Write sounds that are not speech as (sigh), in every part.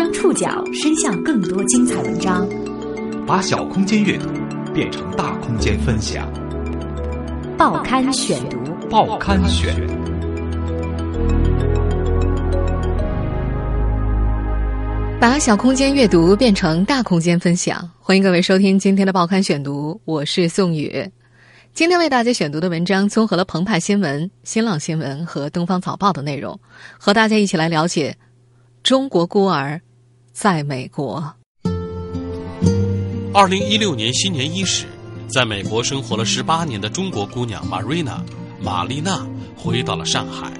将触角伸向更多精彩文章，把小空间阅读变成大空间分享。报刊选读，报刊选。把小空间阅读变成大空间分享，欢迎各位收听今天的报刊选读，我是宋宇。今天为大家选读的文章综合了澎湃新闻、新浪新闻和东方早报的内容，和大家一起来了解中国孤儿在美国。二零一六年新年伊始，在美国生活了十八年的中国姑娘 Marina ·玛丽娜回到了上海。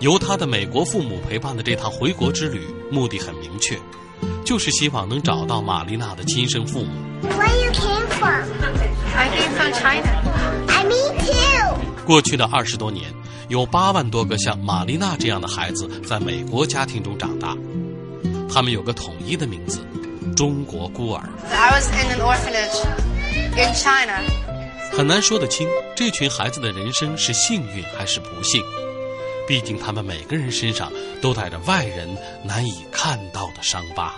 由她的美国父母陪伴的这趟回国之旅，目的很明确，就是希望能找到玛丽娜的亲生父母。Where you came from? I came from China. I me too. 过去的二十多年，有八万多个像玛丽娜这样的孩子在美国家庭中长大，他们有个统一的名字——中国孤儿。I was in an orphanage in China. 很难说得清这群孩子的人生是幸运还是不幸，毕竟他们每个人身上都带着外人难以看到的伤疤。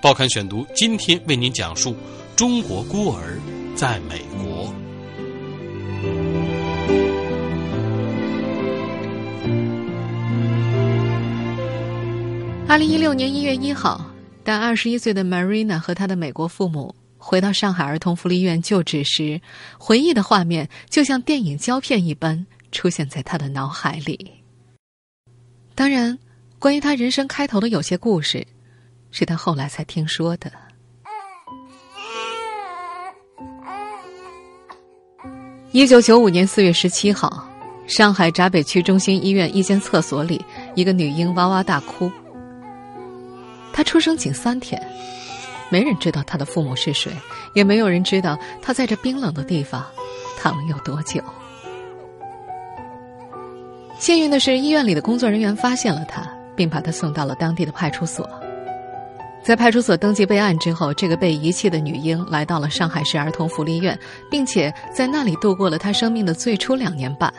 报刊选读今天为您讲述中国孤儿在美国。二零一六年一月一号，当二十一岁的 Marina 和她的美国父母回到上海儿童福利院就职时，回忆的画面就像电影胶片一般出现在他的脑海里。当然，关于他人生开头的有些故事，是他后来才听说的。一九九五年四月十七号，上海闸北区中心医院一间厕所里，一个女婴哇哇大哭。她出生仅三天，没人知道她的父母是谁，也没有人知道她在这冰冷的地方躺了有多久。幸运的是，医院里的工作人员发现了她，并把她送到了当地的派出所。在派出所登记备案之后，这个被遗弃的女婴来到了上海市儿童福利院，并且在那里度过了她生命的最初两年半。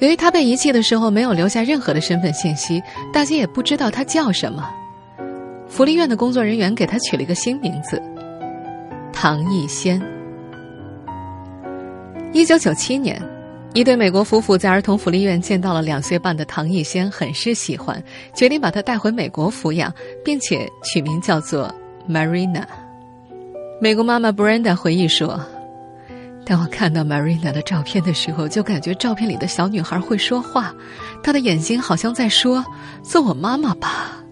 由于他被遗弃的时候没有留下任何的身份信息，大家也不知道他叫什么。福利院的工作人员给他取了一个新名字——唐艺仙。一九九七年。一对美国夫妇在儿童福利院见到了两岁半的唐艺仙，很是喜欢，决定把她带回美国抚养，并且取名叫做 Marina。美国妈妈 Brenda 回忆说：“当我看到 Marina 的照片的时候，就感觉照片里的小女孩会说话，她的眼睛好像在说‘做我妈妈吧’。”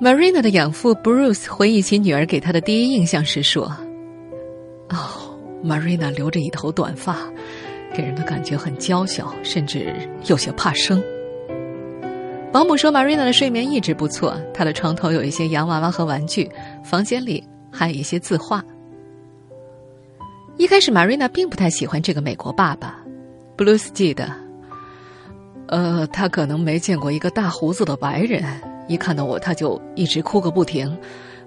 Marina 的养父 Bruce 回忆起女儿给他的第一印象时说：“哦。” Marina 留着一头短发，给人的感觉很娇小，甚至有些怕生。保姆说，Marina 的睡眠一直不错，她的床头有一些洋娃娃和玩具，房间里还有一些字画。一开始，Marina 并不太喜欢这个美国爸爸。Blues 记得，呃，他可能没见过一个大胡子的白人，一看到我他就一直哭个不停。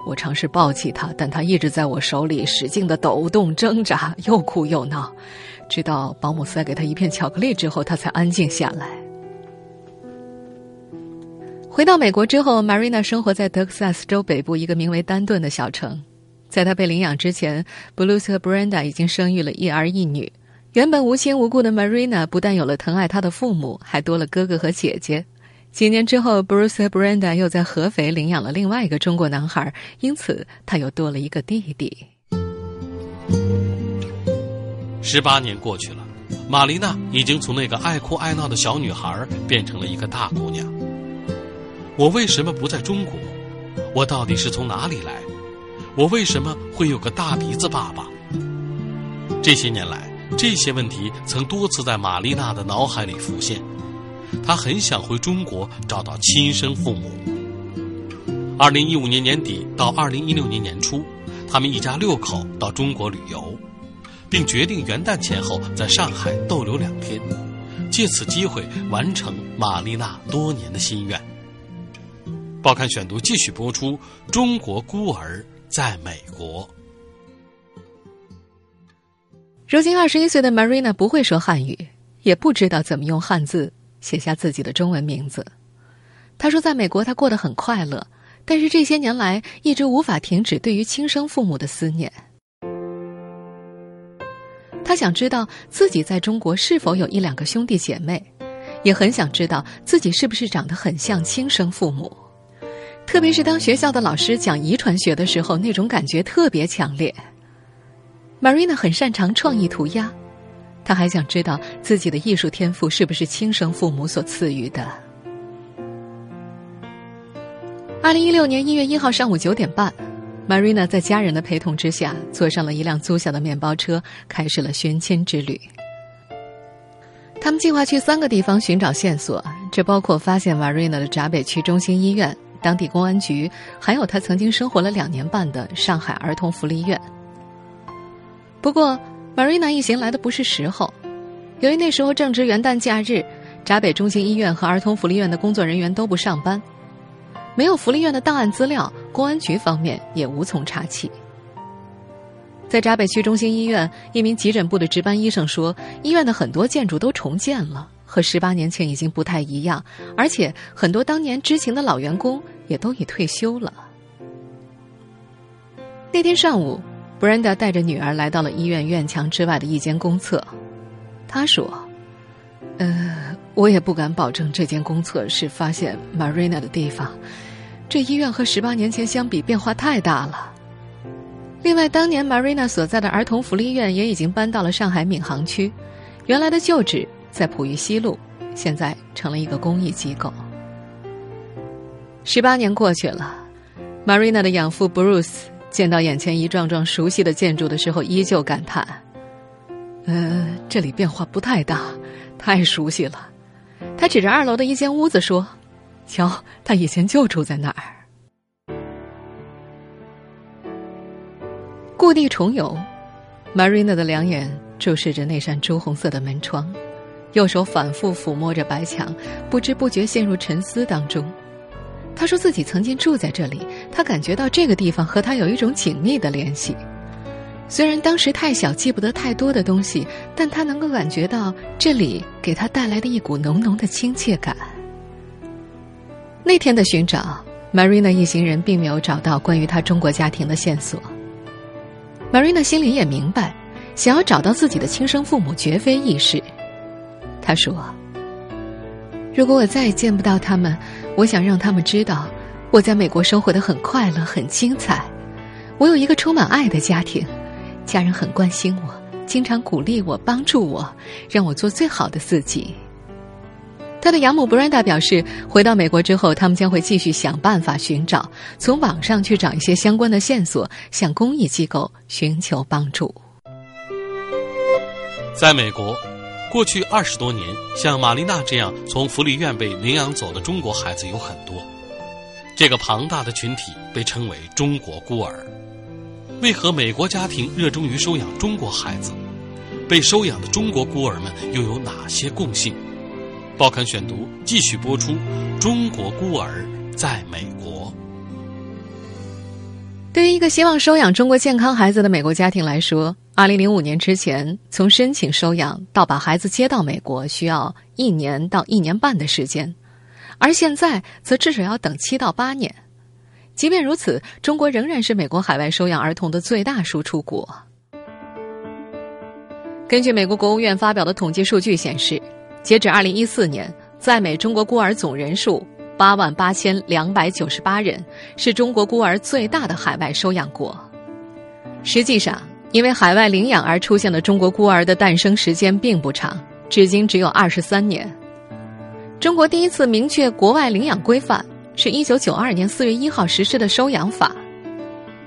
我尝试抱起他，但他一直在我手里使劲的抖动挣扎，又哭又闹，直到保姆塞给他一片巧克力之后，他才安静下来。回到美国之后，Marina 生活在德克萨斯州北部一个名为丹顿的小城。在他被领养之前，Blues 和 Brenda 已经生育了一儿一女。原本无亲无故的 Marina 不但有了疼爱她的父母，还多了哥哥和姐姐。几年之后，Bruce 和 Brenda 又在合肥领养了另外一个中国男孩，因此他又多了一个弟弟。十八年过去了，玛丽娜已经从那个爱哭爱闹的小女孩变成了一个大姑娘。我为什么不在中国？我到底是从哪里来？我为什么会有个大鼻子爸爸？这些年来，这些问题曾多次在玛丽娜的脑海里浮现。她很想回中国找到亲生父母。二零一五年年底到二零一六年年初，他们一家六口到中国旅游，并决定元旦前后在上海逗留两天，借此机会完成玛丽娜多年的心愿。报刊选读继续播出：中国孤儿在美国。如今二十一岁的 Marina 不会说汉语，也不知道怎么用汉字写下自己的中文名字。他说，在美国他过得很快乐，但是这些年来一直无法停止对于亲生父母的思念。他想知道自己在中国是否有一两个兄弟姐妹，也很想知道自己是不是长得很像亲生父母。特别是当学校的老师讲遗传学的时候，那种感觉特别强烈。Marina 很擅长创意涂鸦，他还想知道自己的艺术天赋是不是亲生父母所赐予的。二零一六年一月一号上午九点半，Marina 在家人的陪同之下，坐上了一辆租下的面包车，开始了寻亲之旅。他们计划去三个地方寻找线索，这包括发现 Marina 的闸北区中心医院。当地公安局，还有他曾经生活了两年半的上海儿童福利院。不过，Marina 一行来的不是时候，由于那时候正值元旦假日，闸北中心医院和儿童福利院的工作人员都不上班，没有福利院的档案资料，公安局方面也无从查起。在闸北区中心医院，一名急诊部的值班医生说，医院的很多建筑都重建了。和十八年前已经不太一样，而且很多当年知情的老员工也都已退休了。那天上午，Brenda 带着女儿来到了医院院墙之外的一间公厕。她说：“呃，我也不敢保证这间公厕是发现 Marina 的地方。这医院和十八年前相比变化太大了。另外，当年 Marina 所在的儿童福利院也已经搬到了上海闵行区，原来的旧址。”在浦玉西路，现在成了一个公益机构。十八年过去了，Marina 的养父 Bruce 见到眼前一幢幢熟悉的建筑的时候，依旧感叹：“呃，这里变化不太大，太熟悉了。”他指着二楼的一间屋子说：“瞧，他以前就住在那儿。”故地重游，Marina 的两眼注视着那扇朱红色的门窗。右手反复抚摸着白墙，不知不觉陷入沉思当中。他说自己曾经住在这里，他感觉到这个地方和他有一种紧密的联系。虽然当时太小，记不得太多的东西，但他能够感觉到这里给他带来的一股浓浓的亲切感。那天的寻找，Marina 一行人并没有找到关于他中国家庭的线索。Marina 心里也明白，想要找到自己的亲生父母绝非易事。他说：“如果我再也见不到他们，我想让他们知道，我在美国生活的很快乐、很精彩。我有一个充满爱的家庭，家人很关心我，经常鼓励我、帮助我，让我做最好的自己。”他的养母布兰达表示，回到美国之后，他们将会继续想办法寻找，从网上去找一些相关的线索，向公益机构寻求帮助。在美国。过去二十多年，像玛丽娜这样从福利院被领养走的中国孩子有很多。这个庞大的群体被称为“中国孤儿”。为何美国家庭热衷于收养中国孩子？被收养的中国孤儿们又有哪些共性？报刊选读继续播出：中国孤儿在美国。对于一个希望收养中国健康孩子的美国家庭来说，二零零五年之前，从申请收养到把孩子接到美国，需要一年到一年半的时间，而现在则至少要等七到八年。即便如此，中国仍然是美国海外收养儿童的最大输出国。根据美国国务院发表的统计数据显示，截止二零一四年，在美中国孤儿总人数。八万八千两百九十八人，是中国孤儿最大的海外收养国。实际上，因为海外领养而出现的中国孤儿的诞生时间并不长，至今只有二十三年。中国第一次明确国外领养规范，是一九九二年四月一号实施的《收养法》。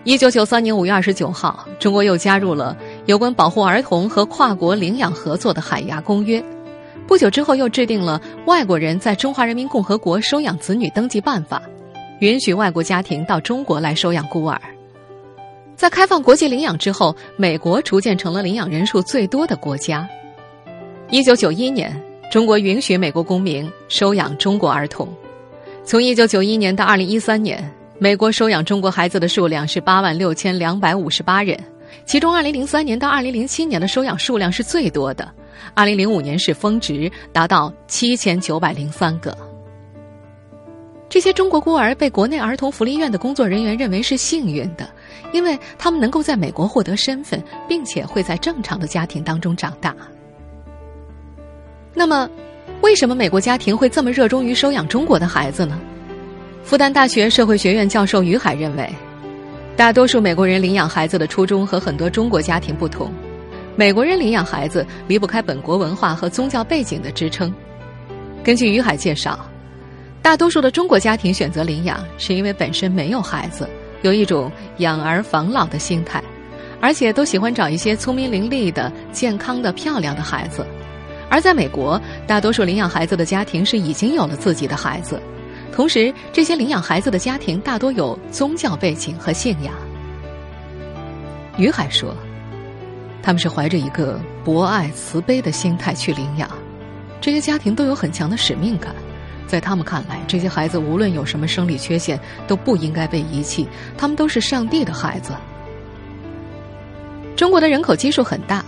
一九九三年五月二十九号，中国又加入了有关保护儿童和跨国领养合作的《海牙公约》。不久之后，又制定了《外国人在中华人民共和国收养子女登记办法》，允许外国家庭到中国来收养孤儿。在开放国际领养之后，美国逐渐成了领养人数最多的国家。一九九一年，中国允许美国公民收养中国儿童。从一九九一年到二零一三年，美国收养中国孩子的数量是八万六千两百五十八人，其中二零零三年到二零零七年的收养数量是最多的。二零零五年是峰值，达到七千九百零三个。这些中国孤儿被国内儿童福利院的工作人员认为是幸运的，因为他们能够在美国获得身份，并且会在正常的家庭当中长大。那么，为什么美国家庭会这么热衷于收养中国的孩子呢？复旦大学社会学院教授于海认为，大多数美国人领养孩子的初衷和很多中国家庭不同。美国人领养孩子离不开本国文化和宗教背景的支撑。根据于海介绍。大多数的中国家庭选择领养，是因为本身没有孩子，有一种养儿防老的心态，而且都喜欢找一些聪明伶俐的、健康的、漂亮的孩子。而在美国，大多数领养孩子的家庭是已经有了自己的孩子，同时这些领养孩子的家庭大多有宗教背景和信仰。于海说，他们是怀着一个博爱慈悲的心态去领养，这些家庭都有很强的使命感。在他们看来，这些孩子无论有什么生理缺陷，都不应该被遗弃。他们都是上帝的孩子。中国的人口基数很大，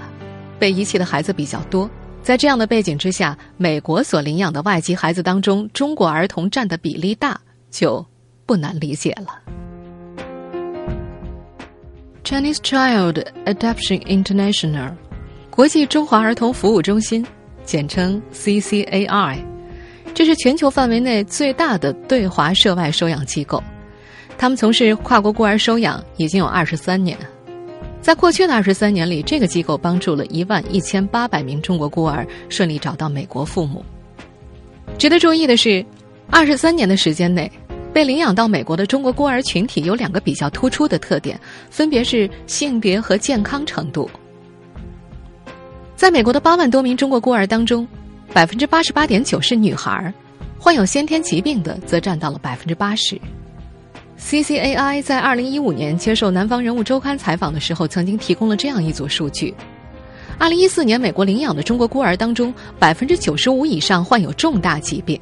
被遗弃的孩子比较多。在这样的背景之下，美国所领养的外籍孩子当中，中国儿童占的比例大，就不难理解了。Chinese Child Adoption International，国际中华儿童服务中心，简称 CCAI。这是全球范围内最大的对华涉外收养机构，他们从事跨国孤儿收养已经有二十三年。在过去的二十三年里，这个机构帮助了一万一千八百名中国孤儿顺利找到美国父母。值得注意的是，二十三年的时间内，被领养到美国的中国孤儿群体有两个比较突出的特点，分别是性别和健康程度。在美国的八万多名中国孤儿当中。百分之八十八点九是女孩，患有先天疾病的则占到了百分之八十。CCAI 在二零一五年接受《南方人物周刊》采访的时候，曾经提供了这样一组数据：二零一四年美国领养的中国孤儿当中，百分之九十五以上患有重大疾病。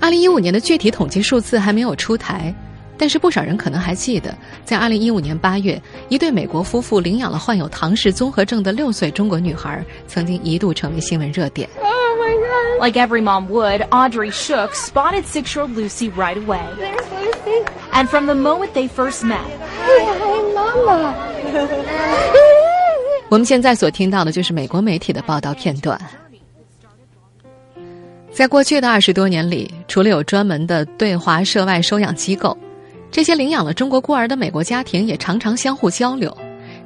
二零一五年的具体统计数字还没有出台。但是不少人可能还记得，在二零一五年八月，一对美国夫妇领养了患有唐氏综合症的六岁中国女孩，曾经一度成为新闻热点。Oh my god! Like every mom would, Audrey Shook spotted six-year-old Lucy right away. There's Lucy. And from the moment they first met, Hi, Mama. 我们现在所听到的就是美国媒体的报道片段。在过去的二十多年里，除了有专门的对华涉外收养机构。这些领养了中国孤儿的美国家庭也常常相互交流，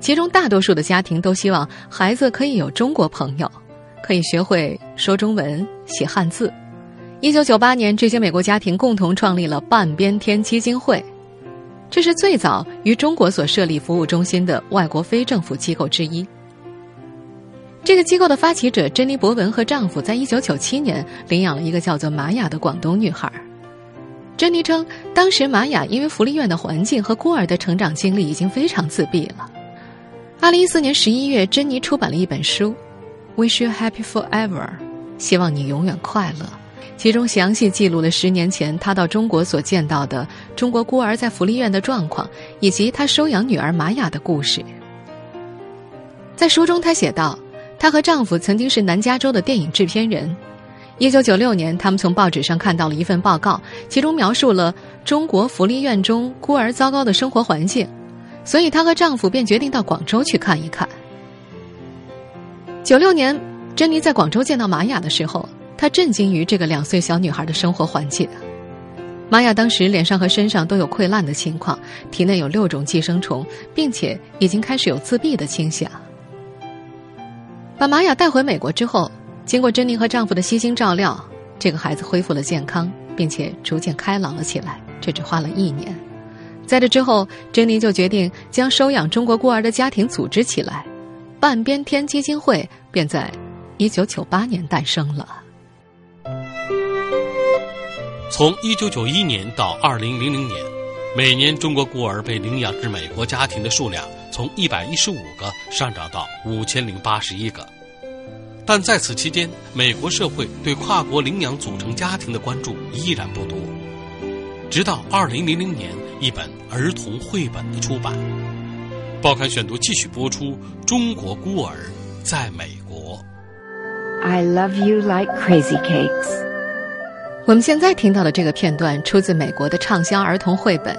其中大多数的家庭都希望孩子可以有中国朋友，可以学会说中文、写汉字。一九九八年，这些美国家庭共同创立了半边天基金会，这是最早于中国所设立服务中心的外国非政府机构之一。这个机构的发起者珍妮·博文和丈夫在一九九七年领养了一个叫做玛雅的广东女孩。珍妮称，当时玛雅因为福利院的环境和孤儿的成长经历已经非常自闭了。二零一四年十一月，珍妮出版了一本书《Wish You Happy Forever》，希望你永远快乐。其中详细记录了十年前她到中国所见到的中国孤儿在福利院的状况，以及她收养女儿玛雅的故事。在书中，她写道：“她和丈夫曾经是南加州的电影制片人。”一九九六年，他们从报纸上看到了一份报告，其中描述了中国福利院中孤儿糟糕的生活环境，所以她和丈夫便决定到广州去看一看。九六年，珍妮在广州见到玛雅的时候，她震惊于这个两岁小女孩的生活环境。玛雅当时脸上和身上都有溃烂的情况，体内有六种寄生虫，并且已经开始有自闭的倾向。把玛雅带回美国之后。经过珍妮和丈夫的悉心照料，这个孩子恢复了健康，并且逐渐开朗了起来。这只花了一年，在这之后，珍妮就决定将收养中国孤儿的家庭组织起来，半边天基金会便在一九九八年诞生了。从一九九一年到二零零零年，每年中国孤儿被领养至美国家庭的数量从一百一十五个上涨到五千零八十一个。但在此期间，美国社会对跨国领养组成家庭的关注依然不多。直到二零零零年，一本儿童绘本的出版，报刊选读继续播出《中国孤儿在美国》。I love you like crazy cakes. 我们现在听到的这个片段出自美国的畅销儿童绘本《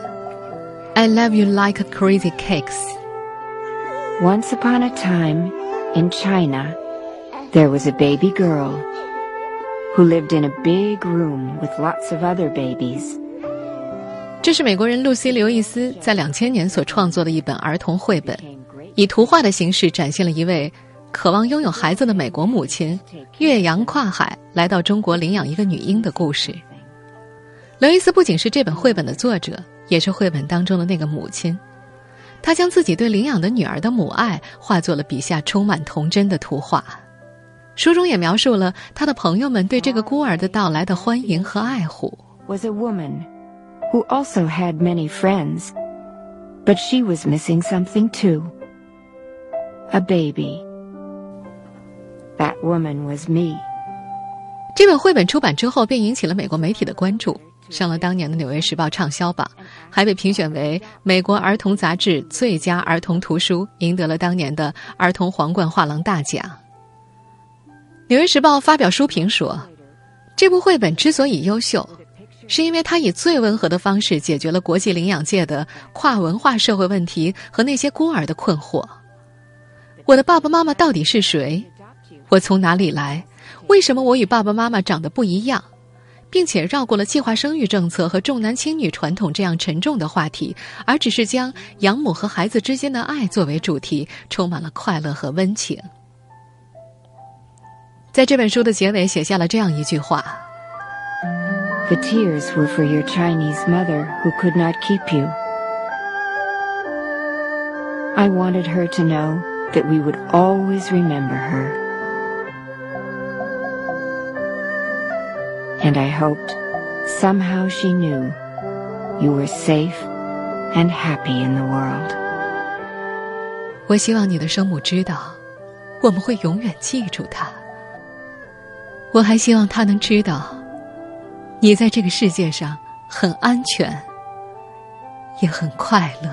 I Love You Like Crazy Cakes》。Once upon a time, in China, there was a baby girl who lived in a big room with lots of other babies. 这是美国人露西·刘易斯在两千年所创作的一本儿童绘本，以图画的形式展现了一位渴望拥有孩子的美国母亲越洋跨海来到中国领养一个女婴的故事。刘易斯不仅是这本绘本的作者，也是绘本当中的那个母亲。他将自己对领养的女儿的母爱化作了笔下充满童真的图画，书中也描述了他的朋友们对这个孤儿的到来的欢迎和爱护。Was a woman who also had many friends, but she was missing something too. A baby. That woman was me. 这本绘本出版之后，便引起了美国媒体的关注。上了当年的《纽约时报》畅销榜，还被评选为美国儿童杂志最佳儿童图书，赢得了当年的儿童皇冠画廊大奖。《纽约时报》发表书评说，这部绘本之所以优秀，是因为它以最温和的方式解决了国际领养界的跨文化社会问题和那些孤儿的困惑。我的爸爸妈妈到底是谁？我从哪里来？为什么我与爸爸妈妈长得不一样？并且绕过了计划生育政策和重男轻女传统这样沉重的话题，而只是将养母和孩子之间的爱作为主题，充满了快乐和温情。在这本书的结尾写下了这样一句话：“The tears were for your Chinese mother who could not keep you. I wanted her to know that we would always remember her.” And I hoped somehow she knew you were safe and happy in the world. 我希望你的生母知道，我们会永远记住她。 我还希望他能知道，你在这个世界上很安全，也很快乐。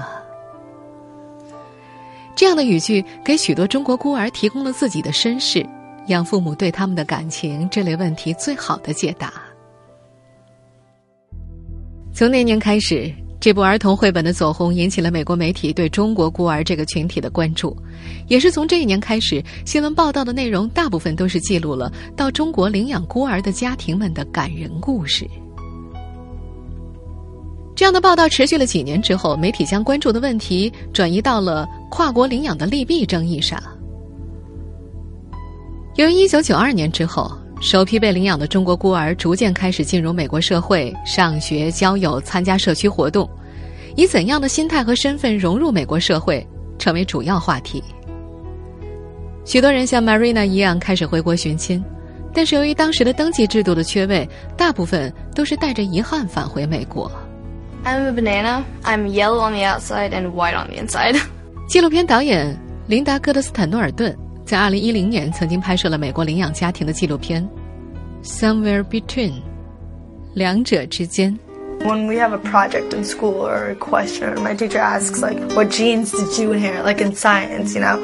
这样的语句给许多中国孤儿提供了自己的身世。养父母对他们的感情这类问题最好的解答。从那年开始，这部儿童绘本的走红引起了美国媒体对中国孤儿这个群体的关注。也是从这一年开始，新闻报道的内容大部分都是记录了到中国领养孤儿的家庭们的感人故事。这样的报道持续了几年之后，媒体将关注的问题转移到了跨国领养的利弊争议上。由于一九九二年之后，首批被领养的中国孤儿逐渐开始进入美国社会、上学、交友、参加社区活动，以怎样的心态和身份融入美国社会，成为主要话题。许多人像 Marina 一样开始回国寻亲，但是由于当时的登记制度的缺位，大部分都是带着遗憾返回美国。I'm a banana. I'm yellow on the outside and white on the inside. (laughs) 纪录片导演琳达·戈德斯坦诺尔顿。在二零一零年，曾经拍摄了美国领养家庭的纪录片《Somewhere Between》，两者之间。When we have a project in school or a question, my teacher asks like, "What genes did you inherit?" Like in science, you know,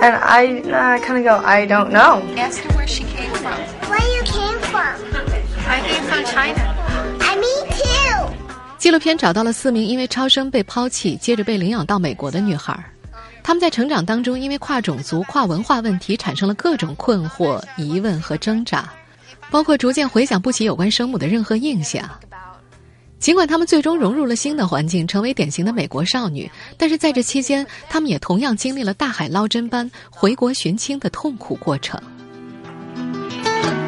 and I, I kind of go, "I don't know." Ask her where she came from. Where you came from? I came from China. I me too. 纪录片找到了四名因为超生被抛弃，接着被领养到美国的女孩。 他们在成长当中，因为跨种族、跨文化问题，产生了各种困惑、疑问和挣扎，包括逐渐回想不起有关生母的任何印象。尽管他们最终融入了新的环境，成为典型的美国少女，但是在这期间，他们也同样经历了大海捞针般回国寻亲的痛苦过程。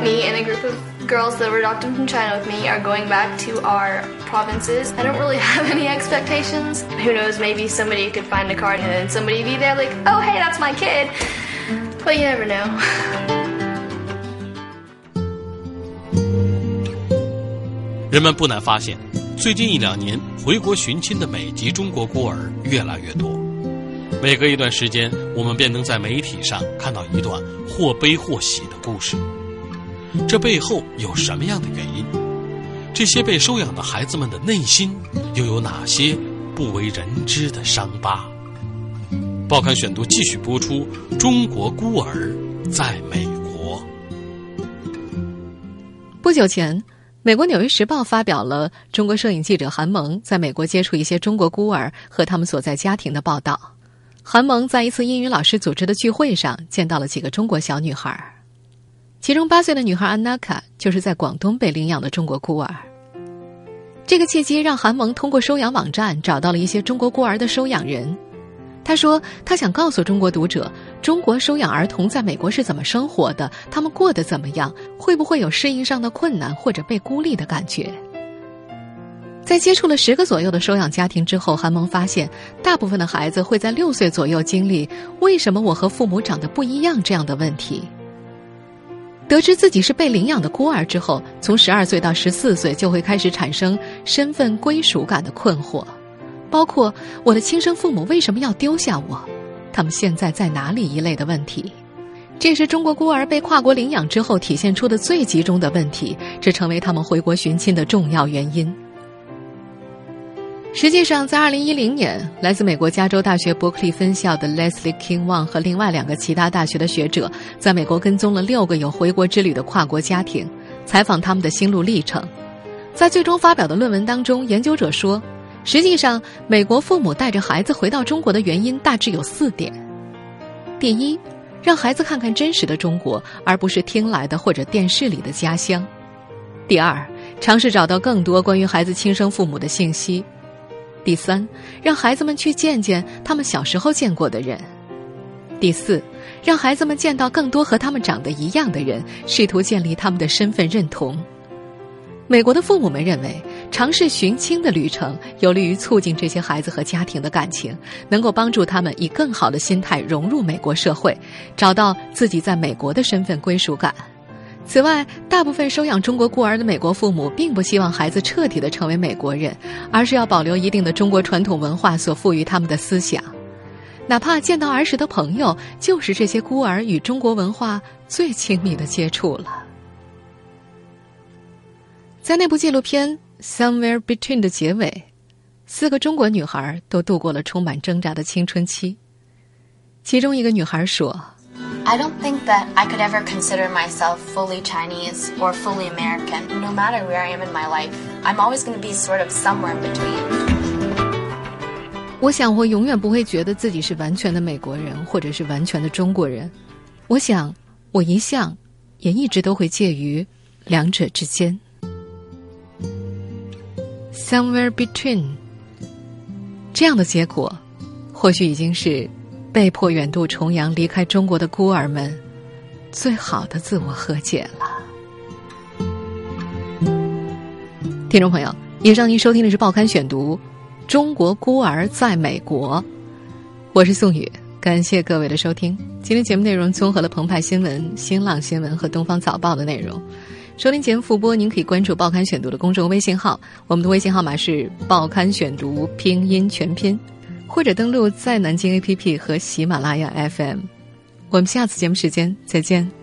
Me and a group of girls that were adopted from China with me are going back to our provinces. I don't really have (laughs) any expectations. Who knows, maybe somebody could find a card and then somebody be there like, oh, hey, that's my kid. But you never know. (laughs) 人们不难发现，最近一两年回国寻亲的美籍中国孤儿越来越多。每隔一段时间，我们便能在媒体上看到一段或悲或喜的故事。 这背后有什么样的原因？这些被收养的孩子们的内心又有哪些不为人知的伤疤？报刊选读继续播出：中国孤儿在美国。不久前，美国《纽约时报》发表了中国摄影记者韩萌在美国接触一些中国孤儿和他们所在家庭的报道。韩萌在一次英语老师组织的聚会上见到了几个中国小女孩，其中八岁的女孩安娜卡就是在广东被领养的中国孤儿。这个契机让韩萌通过收养网站找到了一些中国孤儿的收养人。他说：“他想告诉中国读者，中国收养儿童在美国是怎么生活的，他们过得怎么样，会不会有适应上的困难或者被孤立的感觉。”在接触了十个左右的收养家庭之后，韩萌发现，大部分的孩子会在六岁左右经历“为什么我和父母长得不一样”这样的问题。得知自己是被领养的孤儿之后，从十二岁到十四岁就会开始产生身份归属感的困惑，包括我的亲生父母为什么要丢下我，他们现在在哪里一类的问题。这是中国孤儿被跨国领养之后体现出的最集中的问题，这成为他们回国寻亲的重要原因。实际上，在二零一零年，来自美国加州大学伯克利分校的 Leslie King Wang 和另外两个其他大学的学者，在美国跟踪了六个有回国之旅的跨国家庭，采访他们的心路历程。在最终发表的论文当中，研究者说，实际上，美国父母带着孩子回到中国的原因大致有四点：第一，让孩子看看真实的中国，而不是听来的或者电视里的家乡；第二，尝试找到更多关于孩子亲生父母的信息。第三，让孩子们去见见他们小时候见过的人；第四，让孩子们见到更多和他们长得一样的人，试图建立他们的身份认同。美国的父母们认为，尝试寻亲的旅程有利于促进这些孩子和家庭的感情，能够帮助他们以更好的心态融入美国社会，找到自己在美国的身份归属感。此外，大部分收养中国孤儿的美国父母并不希望孩子彻底的成为美国人，而是要保留一定的中国传统文化所赋予他们的思想，哪怕见到儿时的朋友，就是这些孤儿与中国文化最亲密的接触了。在那部纪录片《Somewhere Between》的结尾，四个中国女孩都度过了充满挣扎的青春期，其中一个女孩说。I don't think that I could ever consider myself fully Chinese or fully American. No matter where I am in my life, I'm always going to be sort of somewhere in between. 我想，我永远不会觉得自己是完全的美国人，或者是完全的中国人。我想，我一向也一直都会介于两者之间，somewhere between。这样的结果，或许已经是。被迫远渡重洋离开中国的孤儿们，最好的自我和解了。听众朋友，以上您收听的是《报刊选读》，中国孤儿在美国，我是宋宇，感谢各位的收听。今天节目内容综合了澎湃新闻、新浪新闻和东方早报的内容。收听节目复播，您可以关注《报刊选读》的公众微信号，我们的微信号码是《报刊选读》拼音全拼。或者登录在南京 APP 和喜马拉雅 FM，我们下次节目时间再见。